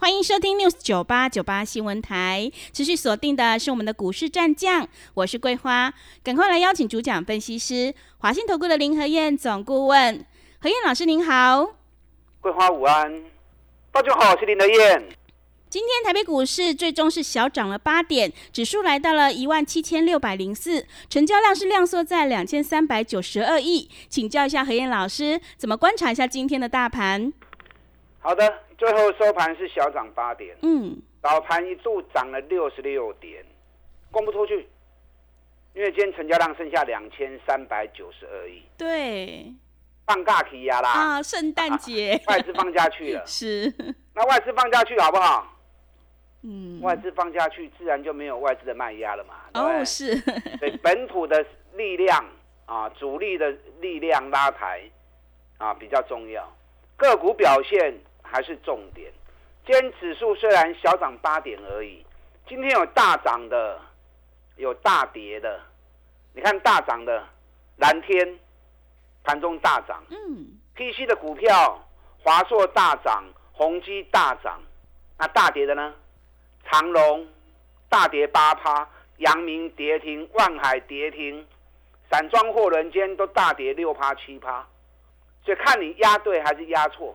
欢迎收听 News 九八九八新闻台，持续锁定的是我们的股市战将，我是桂花，赶快来邀请主讲分析师华信投顾的林和燕总顾问，何燕老师您好，桂花午安，大家好，我是林和燕。今天台北股市最终是小涨了八点，指数来到了一万七千六百零四，成交量是量缩在两千三百九十二亿，请教一下何燕老师，怎么观察一下今天的大盘？好的，最后收盘是小涨八点，嗯，早盘一度涨了六十六点，供不出去，因为今天成交量剩下两千三百九十二亿，对，放假期呀啦，啊，圣诞节，外资放假去了，是，那外资放假去好不好？嗯，外资放下去，自然就没有外资的卖压了嘛，哦，是，所以本土的力量啊，主力的力量拉抬啊比较重要，个股表现还是重点。今天指数虽然小涨八点而已，今天有大涨的，有大跌的。你看大涨的蓝天盘中大涨嗯，，PC 的股票华硕大涨，宏基大涨。那大跌的呢？长隆大跌八趴，阳明跌停，万海跌停，散装货轮间都大跌六趴七趴，所以看你压对还是压错。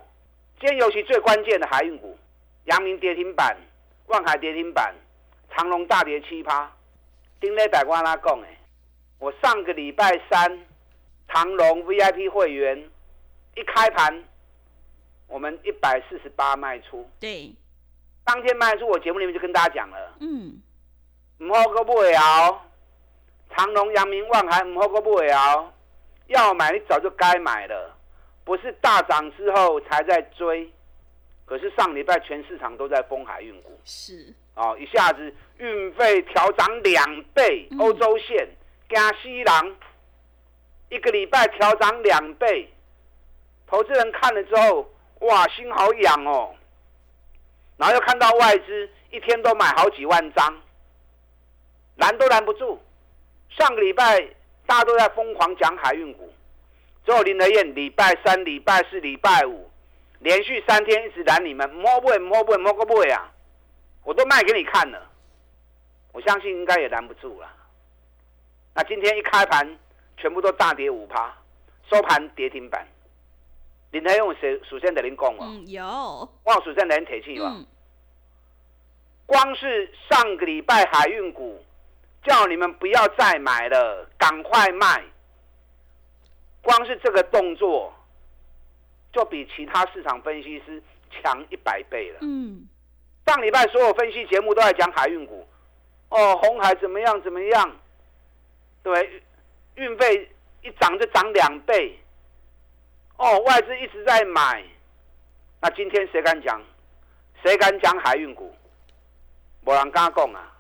今天尤其最关键的海运股，阳明跌停板，万海跌停板，长隆大跌七趴。丁磊百官拉讲诶，我上个礼拜三长隆 VIP 会员一开盘，我们一百四十八卖出，对，当天卖出，我节目里面就跟大家讲了。嗯，唔好个买哦，长隆、阳明、万海唔好个买哦，要买你早就该买了，不是大涨之后才在追。可是上礼拜全市场都在封海运股是，哦，一下子运费调涨两倍，嗯欧洲线加西郎一个礼拜调涨两倍，投资人看了之后，哇，心好痒哦。然后又看到外资一天都买好几万张，拦都拦不住。上个礼拜大家都在疯狂讲海运股，只有林德燕礼拜三、礼拜四、礼拜五连续三天一直拦你们，摸不会摸不会摸个不会啊！我都卖给你看了，我相信应该也拦不住了。那今天一开盘，全部都大跌五趴，收盘跌停板。林德用谁首先得您讲哦，嗯，有，我有首先得您提起吧。嗯，光是上个礼拜海运股，叫你们不要再买了，赶快卖。光是这个动作，就比其他市场分析师强一百倍了。嗯，上礼拜所有分析节目都在讲海运股，哦，红海怎么样怎么样，对，运费一涨就涨两倍，哦，外资一直在买，那今天谁敢讲？谁敢讲海运股？没人敢讲啊，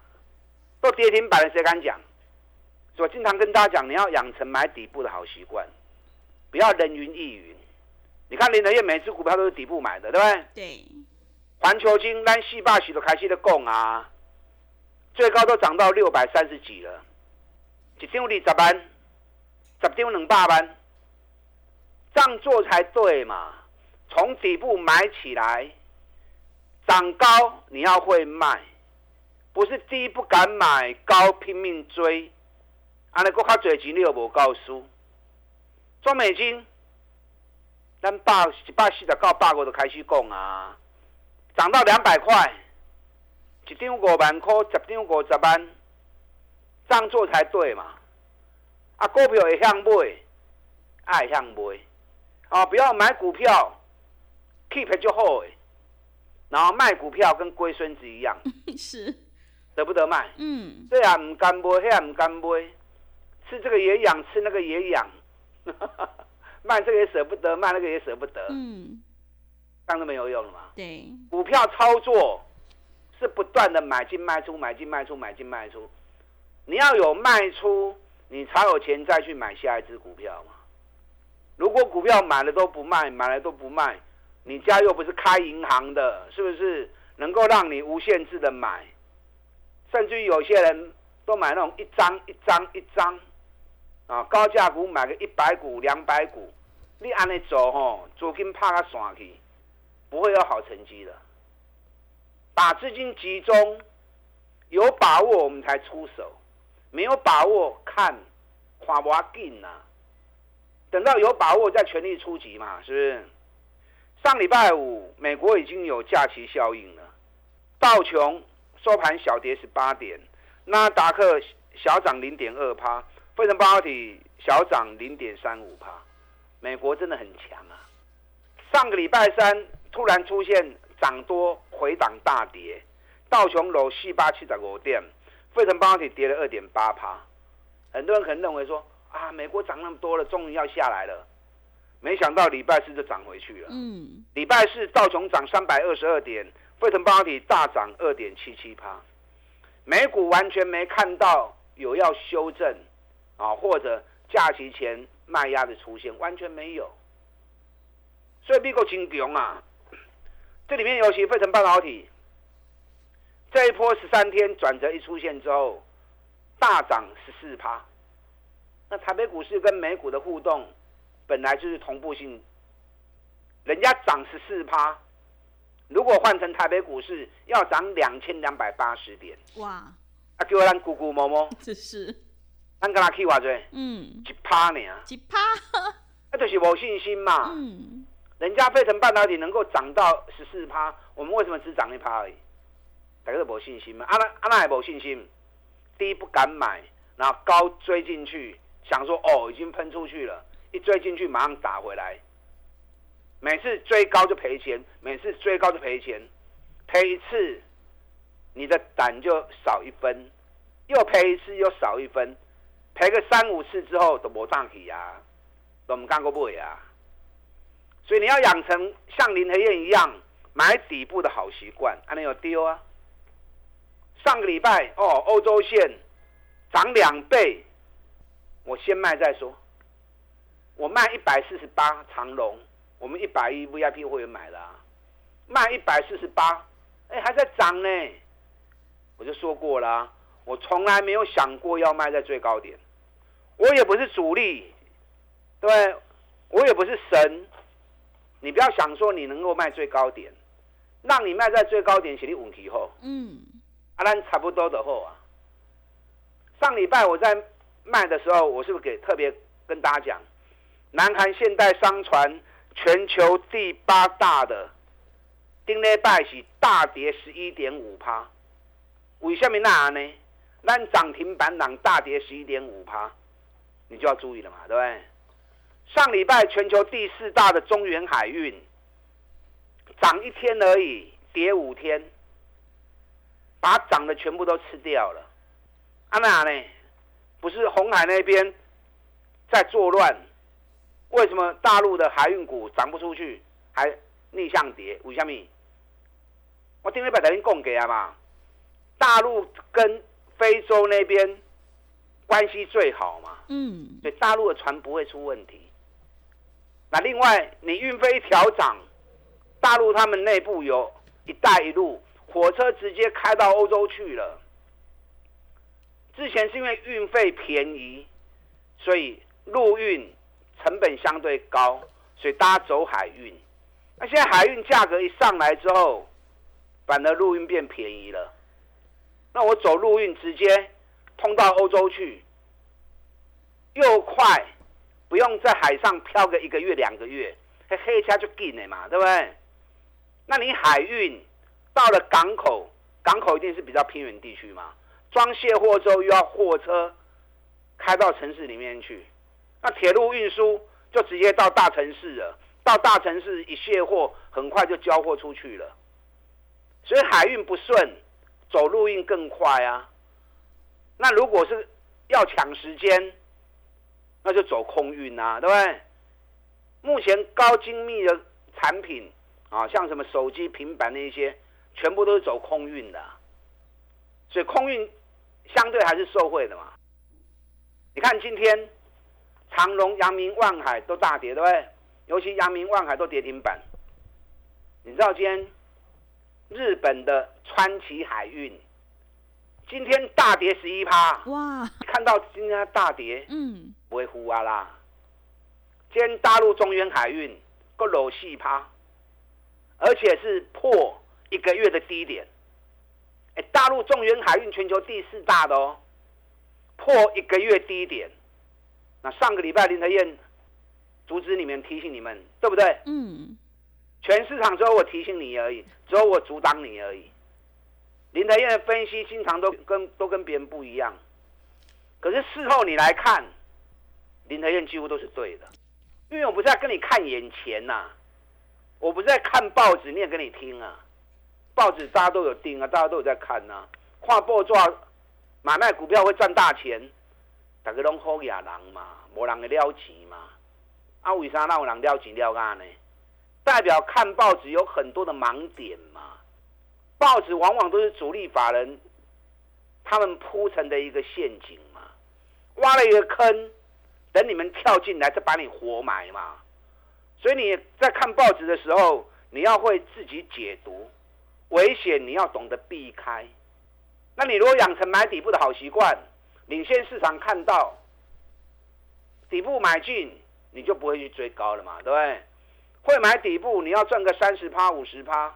都跌停板了，谁敢讲？所以我经常跟大家讲，你要养成买底部的好习惯，不要人云亦云。你看林德业每只股票都是底部买的，对不对？对，环球金咱四百许都开始的供啊，最高都涨到六百三十几了，一张二十万，十张两百万，这样做才对嘛。从底部买起来，涨高你要会卖，不是低不敢买，高拼命追，安尼国较侪钱你又无够输。中美金，咱百一百四十到、百五就开始讲啊。涨到两百块，一张五万块，十张五十万，这样做才对嘛？啊，股票会向买，爱向买，啊，不要买股票，keep 就好诶。然后卖股票跟龟孙子一样，是，得不得卖，嗯，这样唔甘买，那样唔甘买，吃这个也痒，吃那个也痒，卖这个也舍不得，卖那个也舍不得，嗯，这样都没有用了嘛。对，股票操作是不断的买进卖出，买进卖出，买进卖出。你要有卖出，你才有钱再去买下一只股票嘛。如果股票买了都不卖，买了都不卖，你家又不是开银行的，是不是能够让你无限制的买？甚至于有些人都买那种一张一张一张，啊，高价股买个一百股、两百股，你按你走吼，资金拍个散去，不会有好成绩的。把资金集中，有把握我们才出手，没有把握看，看不紧呐。等到有把握再全力出击嘛，是不是？上礼拜五，美国已经有假期效应了，道琼收盘小跌十八点，纳达克小涨零点二趴，费城半导体小涨零点三五帕。美国真的很强啊！上个礼拜三突然出现涨多回档大跌，道琼楼四八七十五点，费城半导体跌了二点八趴。很多人可能认为说。啊，美国涨那么多了，终于要下来了。没想到礼拜四就涨回去了。嗯，礼拜四道琼涨三百二十二点，费城半导体大涨二点七七帕。美股完全没看到有要修正啊，或者假期前卖压的出现，完全没有。所以美国金强啊，这里面尤其费城半导体这一波十三天转折一出现之后，大涨十四趴。那台北股市跟美股的互动，本来就是同步性。人家涨十四趴，如果换成台北股市，要涨两千两百八十点。哇！啊，给我让咕咕摸摸，这是。咱跟他去话最？嗯。一趴呢？一趴。那就是无信心嘛。嗯。人家费城半导体能够涨到十四趴，我们为什么只涨一趴而已？大家都无信心嘛。阿那阿那也无信心，低不敢买，然后高追进去。想说哦，已经喷出去了，一追进去马上打回来。每次追高就赔钱，每次追高就赔钱，赔一次，你的胆就少一分；又赔一次又少一分，赔个三五次之后都无涨起啊，都唔干过不啊。所以你要养成像林和燕一样买底部的好习惯，还能有丢啊。上个礼拜哦，欧洲线涨两倍。我先卖再说。我卖一百四十八长龙，我们一百一 VIP 会员买的啊，卖一百四十八，哎，还在涨呢。我就说过了，我从来没有想过要卖在最高点，我也不是主力，对，我也不是神。你不要想说你能够卖最高点，让你卖在最高点，写你问题后，嗯，啊，咱差不多的后啊。上礼拜我在。卖的时候，我是不是给特别跟大家讲，南韩现代商船全球第八大的，丁内拜喜大跌十一点五趴，为什么那呢？那涨停板涨大跌十一点五趴，你就要注意了嘛，对不对？上礼拜全球第四大的中原海运，涨一天而已，跌五天，把涨的全部都吃掉了，啊娜呢？不是红海那边在作乱，为什么大陆的海运股涨不出去，还逆向跌？为什么？我今天把等于供给啊嘛，大陆跟非洲那边关系最好嘛，嗯，所以大陆的船不会出问题。那另外，你运费一调涨，大陆他们内部有一带一路火车直接开到欧洲去了。之前是因为运费便宜，所以陆运成本相对高，所以大家走海运。那现在海运价格一上来之后，反而陆运变便宜了。那我走陆运直接通到欧洲去，又快，不用在海上漂个一个月两个月，黑黑车就近了嘛，对不对？那你海运到了港口，港口一定是比较偏远地区嘛。装卸货之后又要货车开到城市里面去，那铁路运输就直接到大城市了。到大城市一卸货，很快就交货出去了。所以海运不顺，走路运更快啊。那如果是要抢时间，那就走空运啊，对不对？目前高精密的产品啊，像什么手机、平板那些，全部都是走空运的。所以空运。相对还是受惠的嘛，你看今天长隆、阳明、万海都大跌，对不对？尤其阳明、万海都跌停板。你知道今天日本的川崎海运今天大跌十一趴，哇，看到今天大跌，嗯，不会呼啊啦。今天大陆中原海运个楼细趴，而且是破一个月的低点。哎，大陆中原海运全球第四大的哦，破一个月低点。那上个礼拜林德燕阻止你们提醒你们，对不对？嗯，全市场只有我提醒你而已，只有我阻挡你而已。林德燕的分析经常都跟都跟别人不一样，可是事后你来看，林德燕几乎都是对的，因为我不是在跟你看眼前呐、我不是在看报纸念给你听啊，报纸大家都有订啊，大家都有在看呐、跨报纸买卖股票会赚大钱，大家拢好野人嘛，无人会了钱嘛，啊为啥那有人了钱了干呢？代表看报纸有很多的盲点嘛。报纸往往都是主力法人他们铺成的一个陷阱嘛，挖了一个坑，等你们跳进来再把你活埋嘛。所以你在看报纸的时候，你要会自己解读，危险你要懂得避开。那你如果养成买底部的好习惯，领先市场看到底部买进，你就不会去追高了嘛，对不对？会买底部，你要赚个三十趴、五十趴，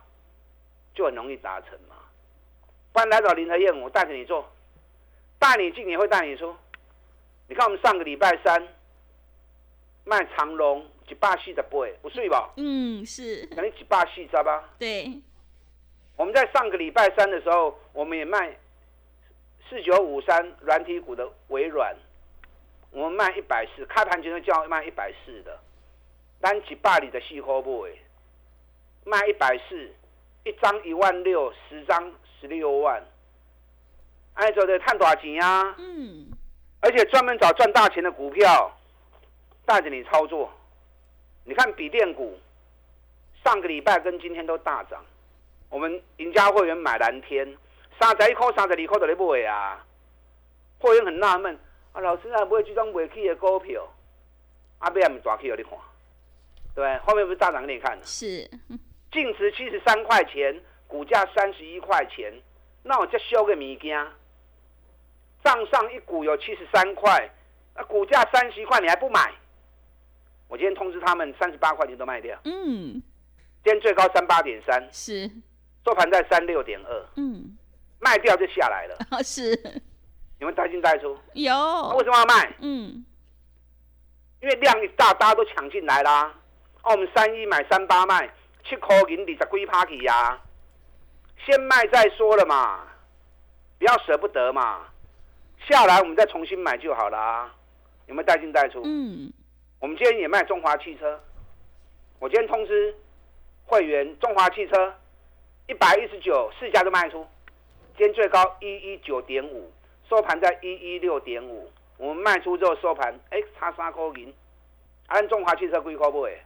就很容易达成嘛。不然来找林和燕，我带着你做，带你进也会带你出。你看我们上个礼拜三卖长隆一百四十八，不睡吧？嗯，是，肯定一百四十吧？对，我们在上个礼拜三的时候，我们也卖四九五三软体股的微软，我们卖一百四，开盘前就叫卖一百四的，单一百里的细货不诶，卖一百四，一张一万六，十张十六万，按照的探多少钱啊？嗯，而且专门找赚大钱的股票，带着你操作。你看笔电股，上个礼拜跟今天都大涨。我们赢家会员买蓝天，三十一块、三十二块都在买啊。会员很纳闷啊，老师啊，买这种未起的股票，啊，买也唔抓起给你看，对不对？后面不是大涨给你看的？是，净值七十三块钱，股价三十一块钱，那我再修个物件，账上一股有七十三块，那股价三十一块你还不买？我今天通知他们三十八块钱都卖掉，嗯，今天最高三八点三，是，收盘在三六点二，嗯，卖掉就下来了。哦，是，你们带进带出，有。那，为什么要卖？嗯，因为量一大，大家都抢进来啦。哦，我们三一买三八卖，七块银二十几趴去呀，先卖再说了嘛，不要舍不得嘛。下来我们再重新买就好了啊。有没有带进带出？嗯，我们今天也卖中华汽车，我今天通知会员，中华汽车一百一十九四家都卖出，今天最高一一九点五，收盘在一一六点五。我们卖出之后收盘，哎，差三块银。按中华汽车几块买？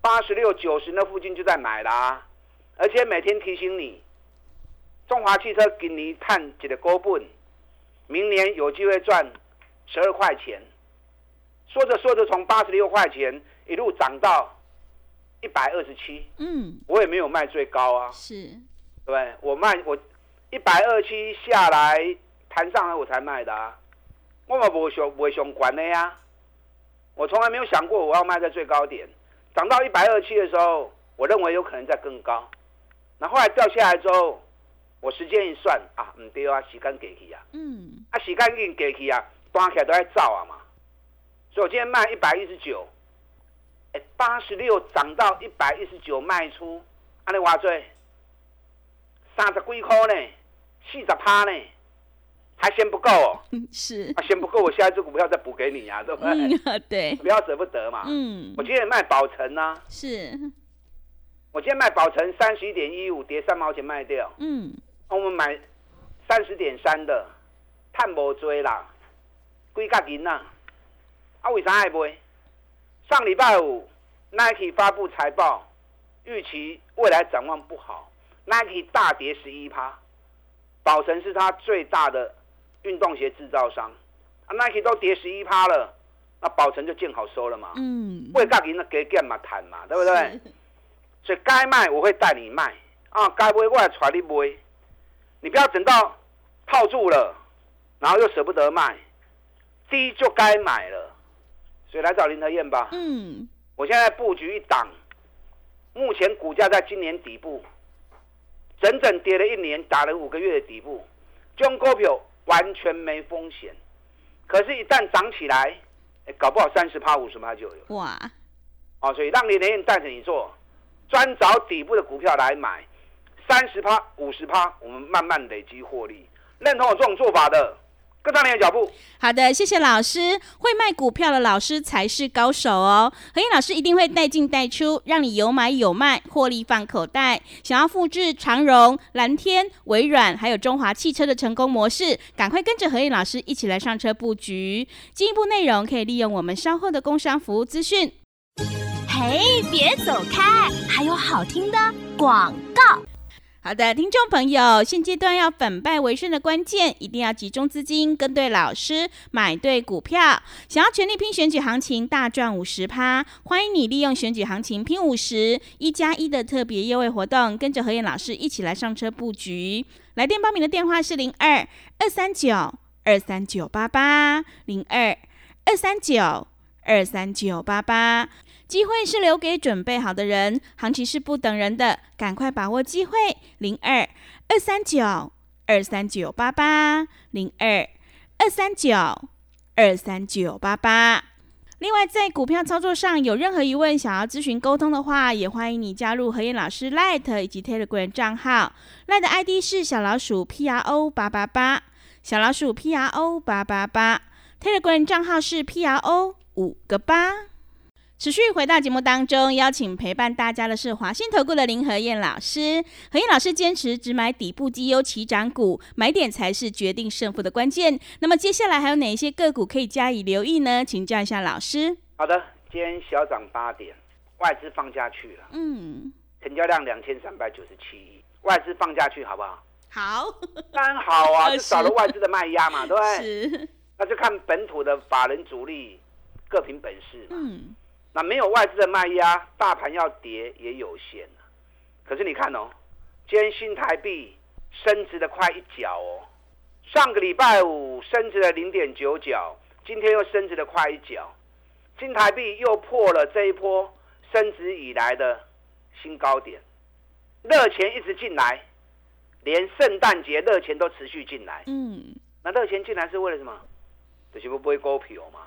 八十六、九十那附近就在买啦、而且每天提醒你，中华汽车今年探一个高本，明年有机会赚十二块钱。说着说着，从八十六块钱一路涨到一百二十七，嗯，我也没有卖最高啊，是，对？我卖我一百二七下来弹上来我才卖的啊，我嘛不想不想管的呀，我从来没有想过我要卖在最高点，涨到一百二七的时候，我认为有可能再更高，那后来掉下来之后，我时间一算啊，唔对啊，时间过去啊，嗯，啊时间已经过去啊，端起来都在造啊嘛，所以我今天卖一百一十九，哎，八十六涨到一百一十九卖出，安尼话多？三十几块呢，四十趴呢，还嫌不够哦。嗯是，啊，嫌不够，我下一只股票再补给你呀、对不对？嗯，对，不要舍不得嘛。嗯我，今天也卖宝城呐、是，我今天卖宝城三十一点一五，跌三毛钱卖掉。嗯，我们买三十点三的，探无追啦，几角银呐？啊，为啥爱卖？上礼拜五，Nike 发布财报，预期未来展望不好，Nike 大跌十一趴。宝城是它最大的运动鞋制造商，，Nike 都跌十一趴了，那宝成就见好收了嘛。嗯，会价钱那给干嘛谈嘛，对不对？所以该卖我会带你卖啊，该买我来传你买，你不要等到套住了，然后又舍不得卖，低就该买了。所以来找林德燕吧。嗯，我现在布局一档，目前股价在今年底部，整整跌了一年，打了五个月的底部，这种股票完全没风险。可是，一旦涨起来，哎搞不好三十趴、五十趴就有。哇，哦，所以让林德燕带着你做，专找底部的股票来买，三十趴、五十趴，我们慢慢累积获利。认同我这种做法的，跟上你的脚步。好的，谢谢老师。会卖股票的老师才是高手哦。何燕老师一定会带进带出，让你有买有卖，获利放口袋。想要复制长荣、蓝天、微软还有中华汽车的成功模式，赶快跟着何燕老师一起来上车布局。进一步内容可以利用我们稍后的工商服务资讯。嘿，别走开，还有好听的广告。好的，听众朋友，现阶段要反败为胜的关键，一定要集中资金，跟对老师，买对股票。想要全力拼选举行情，大赚五十趴，欢迎你利用选举行情拼五十一加一的特别优惠活动，跟着何燕老师一起来上车布局。来电报名的电话是零二二三九二三九八八零二二三九二三九八八。机会是留给准备好的人，行情是不等人的，赶快把握机会。零二二三九二三九八八零二二三九二三九八八。另外，在股票操作上有任何疑问，想要咨询沟通的话，也欢迎你加入何燕老师 Light 以及 Telegram 账号。Light 的 ID 是小老鼠 P R O 八八八，小老鼠 P R O 八八八。Telegram 账号是 P R O 五个八。持续回到节目当中，邀请陪伴大家的是华信投顾的林和燕老师。何燕老师坚持只买底部绩优起涨股，买点才是决定胜负的关键。那么接下来还有哪一些个股可以加以留意呢？请教一下老师。好的，今天小涨八点，外资放下去了，嗯，成交量两千三百九十七亿，外资放下去好不好？好，当然好啊，就少了外资的卖压嘛，对不对？是，那就看本土的法人主力各凭本事嘛。嗯，那没有外资的卖压，大盘要跌也有限啊可是你看哦，今天新台币升值的快一角哦，上个礼拜五升值了零点九角，今天又升值的快一角，新台币又破了这一波升值以来的新高点，热钱一直进来，连圣诞节热钱都持续进来。嗯，那热钱进来是为了什么？就是不会股票嘛，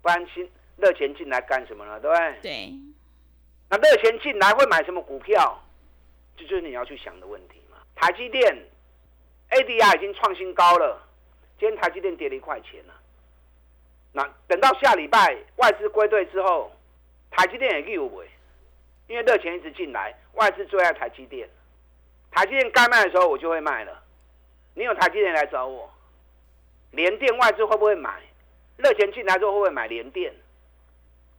不然新热钱进来干什么呢？对不对？对，那热钱进来会买什么股票？这就是你要去想的问题嘛。台积电 ADR 已经创新高了，今天台积电跌了一块钱了。那等到下礼拜外资归队之后，台积电也有尾，因为热钱一直进来，外资最爱台积电。台积电该卖的时候我就会卖了。你有台积电来找我，联电外资会不会买？热钱进来之后会不会买联电？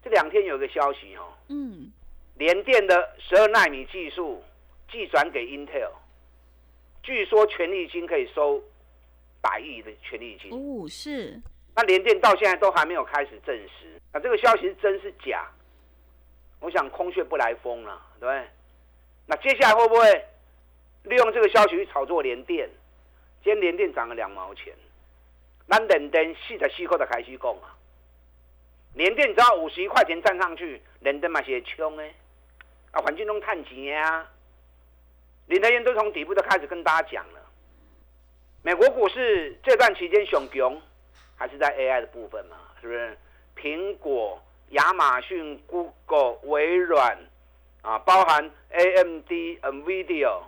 这两天有个消息哦，嗯，联电的十二纳米技术寄转给 Intel，据说权利金可以收百亿的权利金。哦，是，那联电到现在都还没有开始证实，那这个消息是真是假？我想空穴不来风了，对不对？那接下来会不会利用这个消息去炒作联电？今天联电涨了两毛钱，那联电四十四块的开始讲啊。连电只要五十一块钱站上去，联电嘛是会冲诶，啊，环境中探钱啊。林德燕都从底部都开始跟大家讲了，美国股市这段期间熊熊。还是在 AI 的部分嘛，是不是？苹果、亚马逊、Google、微软啊，包含 AMD、NVIDIA，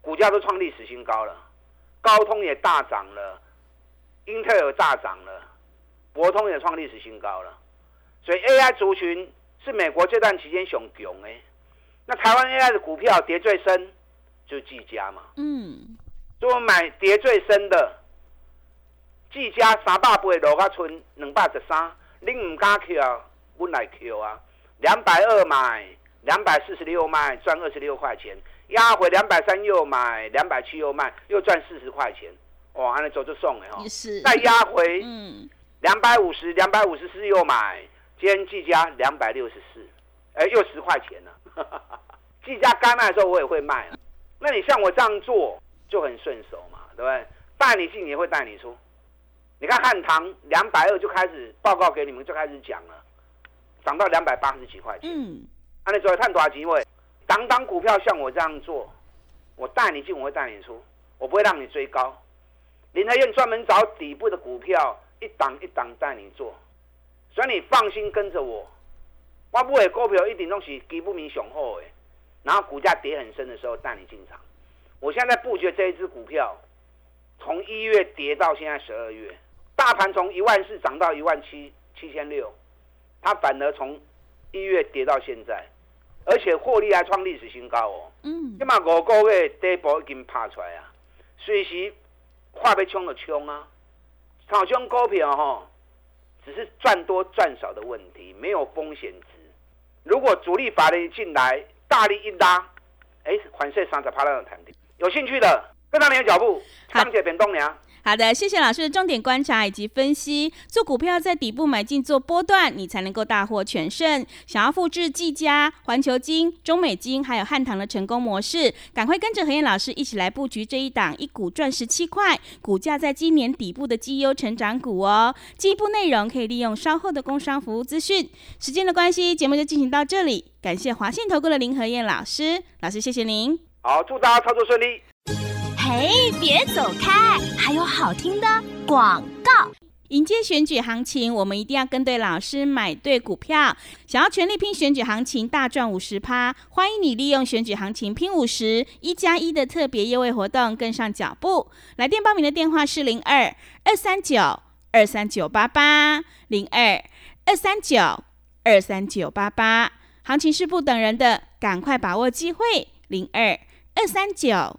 股价都创历史新高了。高通也大涨了，英特尔大涨了，博通也创历史新高了。所以 AI 族群是美国这段期间熊熊哎。那台湾 AI 的股票跌最深就是技嘉嘛，嗯，所以我买跌最深的。技嘉三百八落甲剩两百十三，你唔敢扣，我来扣啊！两百二买，两百四十六卖，赚二十六块钱；压回两百三又买，两百七又卖，又赚四十块钱。哇，安尼做就送的吼也。是，再压回嗯，两百五十、两百五十四又买，今天计价两百六十四，哎，又十块钱了。计价该卖的时候我也会卖了。那你像我这样做就很顺手嘛，对不对？带你进也会带你出。你看汉唐两百二就开始报告给你们，就开始讲了，涨到两百八十几块钱。嗯，那你作为探多少机会？当当股票像我这样做，我带你进，我会带你出，我不会让你追高。林和燕专门找底部的股票，一档一档带你做，所以你放心跟着我。我不会股票一定都是基不明雄厚的，然后股价跌很深的时候带你进场。我现在布局这一只股票，从一月跌到现在十二月，大盘从一万四涨到一万七七千六，它反而从一月跌到现在，而且获利还创历史新高哦。嗯，起码五个月底部已经爬出来啊，随时。话被冲了冲啊，炒冲股票哈，只是赚多赚少的问题，没有风险值。如果主力法人进来，大力一拉，哎，环税三十趴那种弹点，有兴趣的跟上你的脚步，上铁变东娘。好的，谢谢老师的重点观察以及分析。做股票在底部买进做波段，你才能够大获全胜。想要复制技嘉、环球金、中美金还有汉唐的成功模式，赶快跟着何燕老师一起来布局这一档一股赚十七块，股价在今年底部的绩优成长股哦。进一步内容可以利用稍后的工商服务资讯。时间的关系，节目就进行到这里。感谢华信投顾的林何燕老师，老师谢谢您。好，祝大家操作顺利。嘿，别走开！还有好听的广告。迎接选举行情，我们一定要跟对老师，买对股票。想要全力拼选举行情，大赚五十趴，欢迎你利用选举行情拼五十一加一的特别优惠活动，跟上脚步。来电报名的电话是零二二三九二三九八八零二二三九二三九八八。行情是不等人的，赶快把握机会。零二二三九。